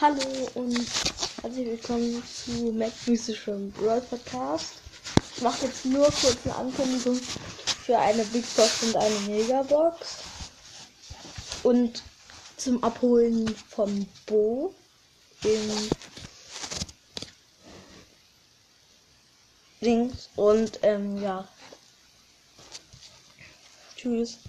Hallo und herzlich willkommen zu Mac Mystischem World Podcast. Ich mache jetzt nur kurz eine Ankündigung für eine Big Box und eine Megabox. Und zum Abholen vom Bo im Dings. Und ähm, ja. Tschüss.